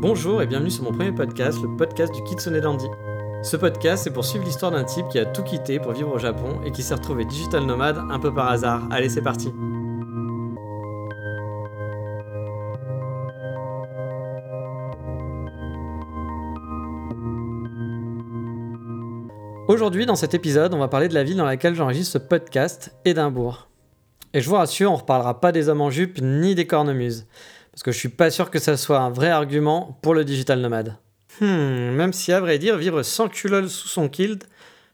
Bonjour et bienvenue sur mon premier podcast, le podcast du Kitsune Dandy. Ce podcast, c'est pour suivre l'histoire d'un type qui a tout quitté pour vivre au Japon et qui s'est retrouvé digital nomade un peu par hasard. Allez, c'est parti. Aujourd'hui, dans cet épisode, on va parler de la ville dans laquelle j'enregistre ce podcast, Édimbourg. Et je vous rassure, on ne reparlera pas des hommes en jupe ni des cornemuses. Parce que je suis pas sûr que ça soit un vrai argument pour le digital nomade. Hmm, même si à vrai dire, vivre sans culotte sous son kilt,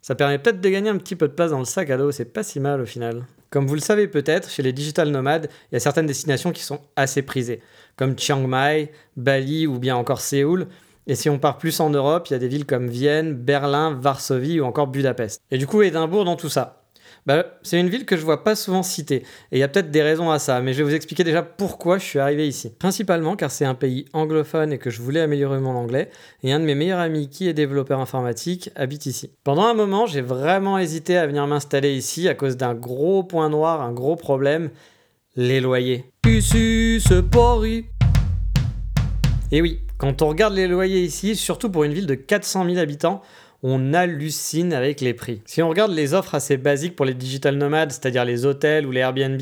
ça permet peut-être de gagner un petit peu de place dans le sac à dos, c'est pas si mal au final. Comme vous le savez peut-être, chez les digital nomades, il y a certaines destinations qui sont assez prisées, comme Chiang Mai, Bali ou bien encore Séoul. Et si on part plus en Europe, il y a des villes comme Vienne, Berlin, Varsovie ou encore Budapest. Et du coup, Édimbourg dans tout ça. Bah, c'est une ville que je vois pas souvent citée, et il y a peut-être des raisons à ça, mais je vais vous expliquer déjà pourquoi je suis arrivé ici. Principalement car c'est un pays anglophone et que je voulais améliorer mon anglais, et un de mes meilleurs amis qui est développeur informatique habite ici. Pendant un moment, j'ai vraiment hésité à venir m'installer ici à cause d'un gros point noir, un gros problème, les loyers. Et oui, quand on regarde les loyers ici, surtout pour une ville de 400 000 habitants, on hallucine avec les prix. Si on regarde les offres assez basiques pour les digital nomades, c'est-à-dire les hôtels ou les Airbnb,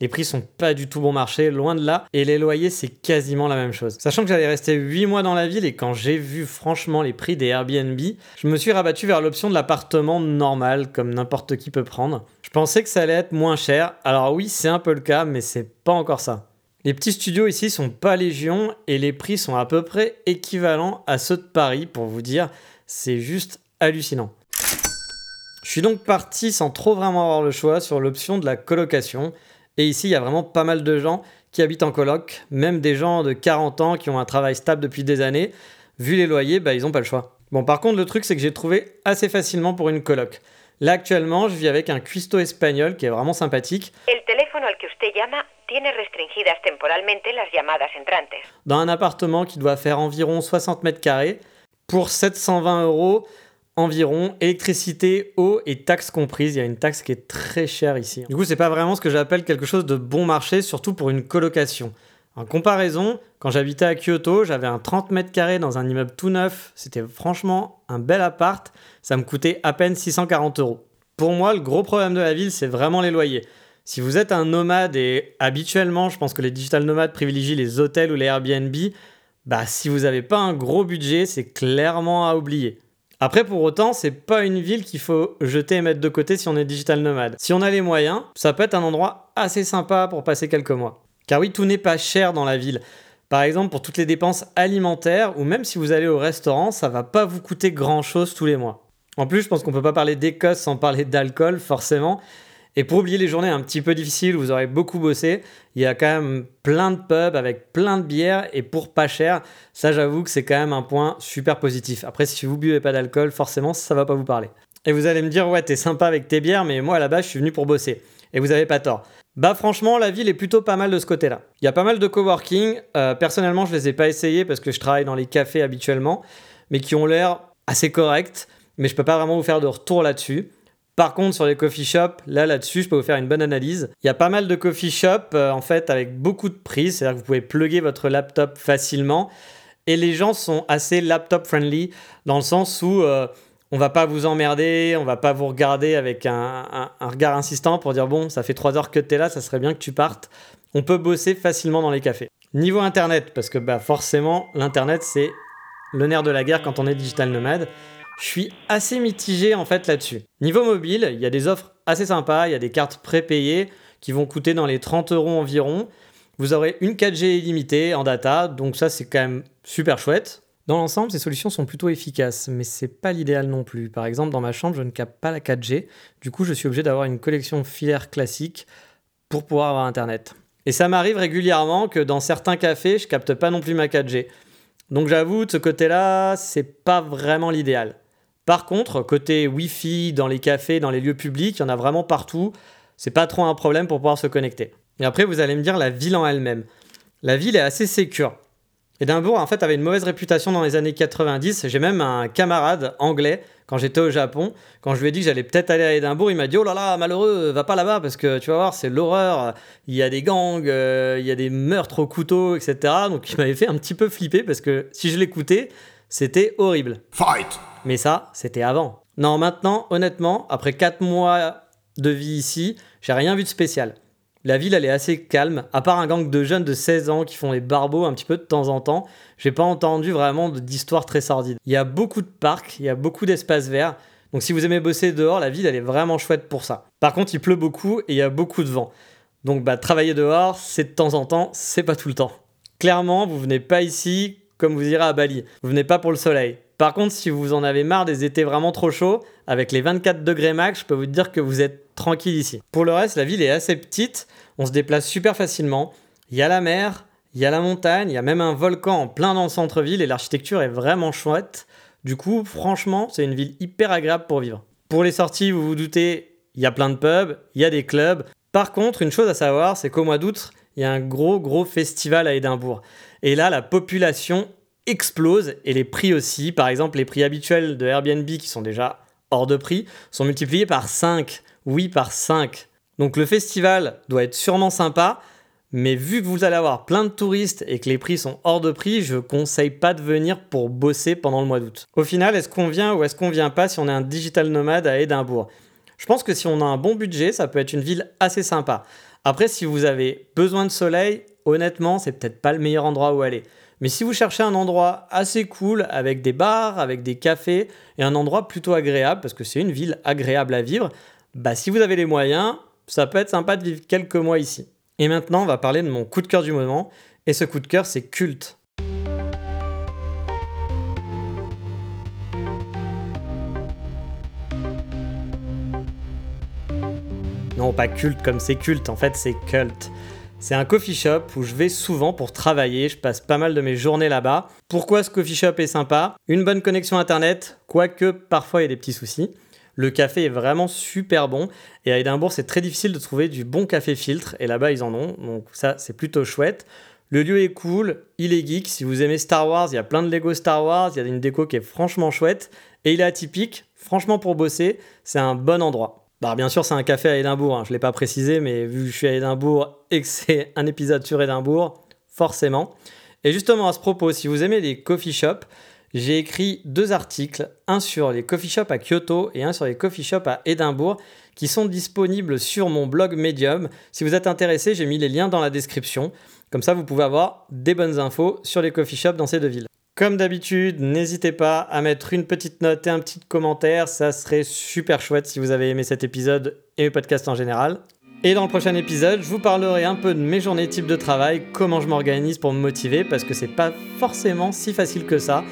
les prix sont pas du tout bon marché, loin de là, et les loyers c'est quasiment la même chose. Sachant que j'allais rester 8 mois dans la ville et quand j'ai vu franchement les prix des Airbnb, je me suis rabattu vers l'option de l'appartement normal, comme n'importe qui peut prendre. Je pensais que ça allait être moins cher, alors oui c'est un peu le cas, mais c'est pas encore ça. Les petits studios ici sont pas légion et les prix sont à peu près équivalents à ceux de Paris pour vous dire c'est juste hallucinant. Je suis donc parti sans trop vraiment avoir le choix sur l'option de la colocation. Et ici, il y a vraiment pas mal de gens qui habitent en coloc, même des gens de 40 ans qui ont un travail stable depuis des années. Vu les loyers, bah, ils n'ont pas le choix. Bon, par contre, le truc, c'est que j'ai trouvé assez facilement pour une coloc. Là, actuellement, je vis avec un cuistot espagnol qui est vraiment sympathique. Dans un appartement qui doit faire environ 60 mètres carrés pour 720 euros environ, électricité, eau et taxes comprises. Il y a une taxe qui est très chère ici. Du coup, c'est pas vraiment ce que j'appelle quelque chose de bon marché, surtout pour une colocation. En comparaison, quand j'habitais à Kyoto, j'avais un 30 mètres carrés dans un immeuble tout neuf. C'était franchement un bel appart. Ça me coûtait à peine 640 euros. Pour moi, le gros problème de la ville, c'est vraiment les loyers. Si vous êtes un nomade et habituellement, je pense que les digital nomades privilégient les hôtels ou les Airbnb, bah si vous n'avez pas un gros budget, c'est clairement à oublier. Après, pour autant, c'est pas une ville qu'il faut jeter et mettre de côté si on est digital nomade. Si on a les moyens, ça peut être un endroit assez sympa pour passer quelques mois. Car oui, tout n'est pas cher dans la ville. Par exemple, pour toutes les dépenses alimentaires, ou même si vous allez au restaurant, ça va pas vous coûter grand chose tous les mois. En plus, je pense qu'on peut pas parler d'Écosse sans parler d'alcool, forcément. Et pour oublier les journées un petit peu difficiles où vous aurez beaucoup bossé, il y a quand même plein de pubs avec plein de bières et pour pas cher. Ça, j'avoue que c'est quand même un point super positif. Après, si vous buvez pas d'alcool, forcément, ça va pas vous parler. Et vous allez me dire, ouais, t'es sympa avec tes bières, mais moi, à la base, je suis venu pour bosser. Et vous avez pas tort. Bah franchement, la ville est plutôt pas mal de ce côté-là. Il y a pas mal de coworking. Euh, personnellement, je les ai pas essayés parce que je travaille dans les cafés habituellement, mais qui ont l'air assez corrects. Mais je peux pas vraiment vous faire de retour là-dessus. Par contre, sur les coffee shops, là, là-dessus, je peux vous faire une bonne analyse. Il y a pas mal de coffee shops, euh, en fait, avec beaucoup de prises. C'est-à-dire que vous pouvez plugger votre laptop facilement. Et les gens sont assez laptop friendly, dans le sens où euh, on va pas vous emmerder, on va pas vous regarder avec un, regard insistant pour dire bon, ça fait trois heures que tu es là, ça serait bien que tu partes. On peut bosser facilement dans les cafés. Niveau internet, parce que bah, forcément, l'internet, c'est le nerf de la guerre quand on est digital nomade. Je suis assez mitigé en fait là-dessus. Niveau mobile, il y a des offres assez sympas, il y a des cartes prépayées qui vont coûter dans les 30 euros environ. Vous aurez une 4G illimitée en data, donc ça c'est quand même super chouette. Dans l'ensemble, ces solutions sont plutôt efficaces, mais c'est pas l'idéal non plus. Par exemple, dans ma chambre, je ne capte pas la 4G, du coup, je suis obligé d'avoir une collection filaire classique pour pouvoir avoir internet. Et ça m'arrive régulièrement que dans certains cafés, je capte pas non plus ma 4G. Donc j'avoue, de ce côté-là, c'est pas vraiment l'idéal. Par contre, côté Wi-Fi dans les cafés, dans les lieux publics, il y en a vraiment partout. C'est pas trop un problème pour pouvoir se connecter. Et après, vous allez me dire la ville en elle-même. La ville est assez sécure. Édimbourg, en fait, avait une mauvaise réputation dans les années 90. J'ai même un camarade anglais quand j'étais au Japon. Quand je lui ai dit que j'allais peut-être aller à Édimbourg, il m'a dit Oh là là, malheureux, va pas là-bas parce que tu vas voir, c'est l'horreur. Il y a des gangs, euh, il y a des meurtres au couteau, etc. Donc il m'avait fait un petit peu flipper parce que si je l'écoutais, c'était horrible. Fight Mais ça, c'était avant. Non, maintenant, honnêtement, après 4 mois de vie ici, j'ai rien vu de spécial. La ville, elle est assez calme, à part un gang de jeunes de 16 ans qui font les barbeaux un petit peu de temps en temps. J'ai pas entendu vraiment d'histoire très sordide. Il y a beaucoup de parcs, il y a beaucoup d'espaces verts. Donc si vous aimez bosser dehors, la ville, elle est vraiment chouette pour ça. Par contre, il pleut beaucoup et il y a beaucoup de vent. Donc bah, travailler dehors, c'est de temps en temps, c'est pas tout le temps. Clairement, vous venez pas ici comme vous irez à Bali. Vous venez pas pour le soleil. Par contre, si vous en avez marre des étés vraiment trop chauds, avec les 24 degrés max, je peux vous dire que vous êtes tranquille ici. Pour le reste, la ville est assez petite, on se déplace super facilement. Il y a la mer, il y a la montagne, il y a même un volcan en plein dans le centre-ville et l'architecture est vraiment chouette. Du coup, franchement, c'est une ville hyper agréable pour vivre. Pour les sorties, vous vous doutez, il y a plein de pubs, il y a des clubs. Par contre, une chose à savoir, c'est qu'au mois d'août, il y a un gros gros festival à Édimbourg. Et là, la population explose et les prix aussi. Par exemple, les prix habituels de Airbnb qui sont déjà hors de prix sont multipliés par 5. Oui, par 5. Donc le festival doit être sûrement sympa, mais vu que vous allez avoir plein de touristes et que les prix sont hors de prix, je conseille pas de venir pour bosser pendant le mois d'août. Au final, est-ce qu'on vient ou est-ce qu'on vient pas si on est un digital nomade à Édimbourg? Je pense que si on a un bon budget, ça peut être une ville assez sympa. Après, si vous avez besoin de soleil, honnêtement, c'est peut-être pas le meilleur endroit où aller. Mais si vous cherchez un endroit assez cool, avec des bars, avec des cafés, et un endroit plutôt agréable, parce que c'est une ville agréable à vivre, bah si vous avez les moyens, ça peut être sympa de vivre quelques mois ici. Et maintenant, on va parler de mon coup de cœur du moment, et ce coup de cœur, c'est culte. Non, pas culte comme c'est culte, en fait c'est culte. C'est un coffee shop où je vais souvent pour travailler, je passe pas mal de mes journées là-bas. Pourquoi ce coffee shop est sympa? Une bonne connexion internet, quoique parfois il y a des petits soucis. Le café est vraiment super bon et à Édimbourg c'est très difficile de trouver du bon café filtre et là-bas ils en ont, donc ça c'est plutôt chouette. Le lieu est cool, il est geek, si vous aimez Star Wars, il y a plein de Lego Star Wars, il y a une déco qui est franchement chouette et il est atypique, franchement pour bosser, c'est un bon endroit. Bah, bien sûr, c'est un café à Édimbourg, hein. je ne l'ai pas précisé, mais vu que je suis à Édimbourg et que c'est un épisode sur Édimbourg, forcément. Et justement, à ce propos, si vous aimez les coffee shops, j'ai écrit deux articles, un sur les coffee shops à Kyoto et un sur les coffee shops à Édimbourg, qui sont disponibles sur mon blog Medium. Si vous êtes intéressé, j'ai mis les liens dans la description. Comme ça, vous pouvez avoir des bonnes infos sur les coffee shops dans ces deux villes. Comme d'habitude, n'hésitez pas à mettre une petite note et un petit commentaire, ça serait super chouette si vous avez aimé cet épisode et le podcast en général. Et dans le prochain épisode, je vous parlerai un peu de mes journées type de travail, comment je m'organise pour me motiver, parce que c'est pas forcément si facile que ça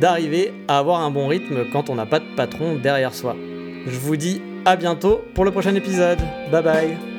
d'arriver à avoir un bon rythme quand on n'a pas de patron derrière soi. Je vous dis à bientôt pour le prochain épisode. Bye bye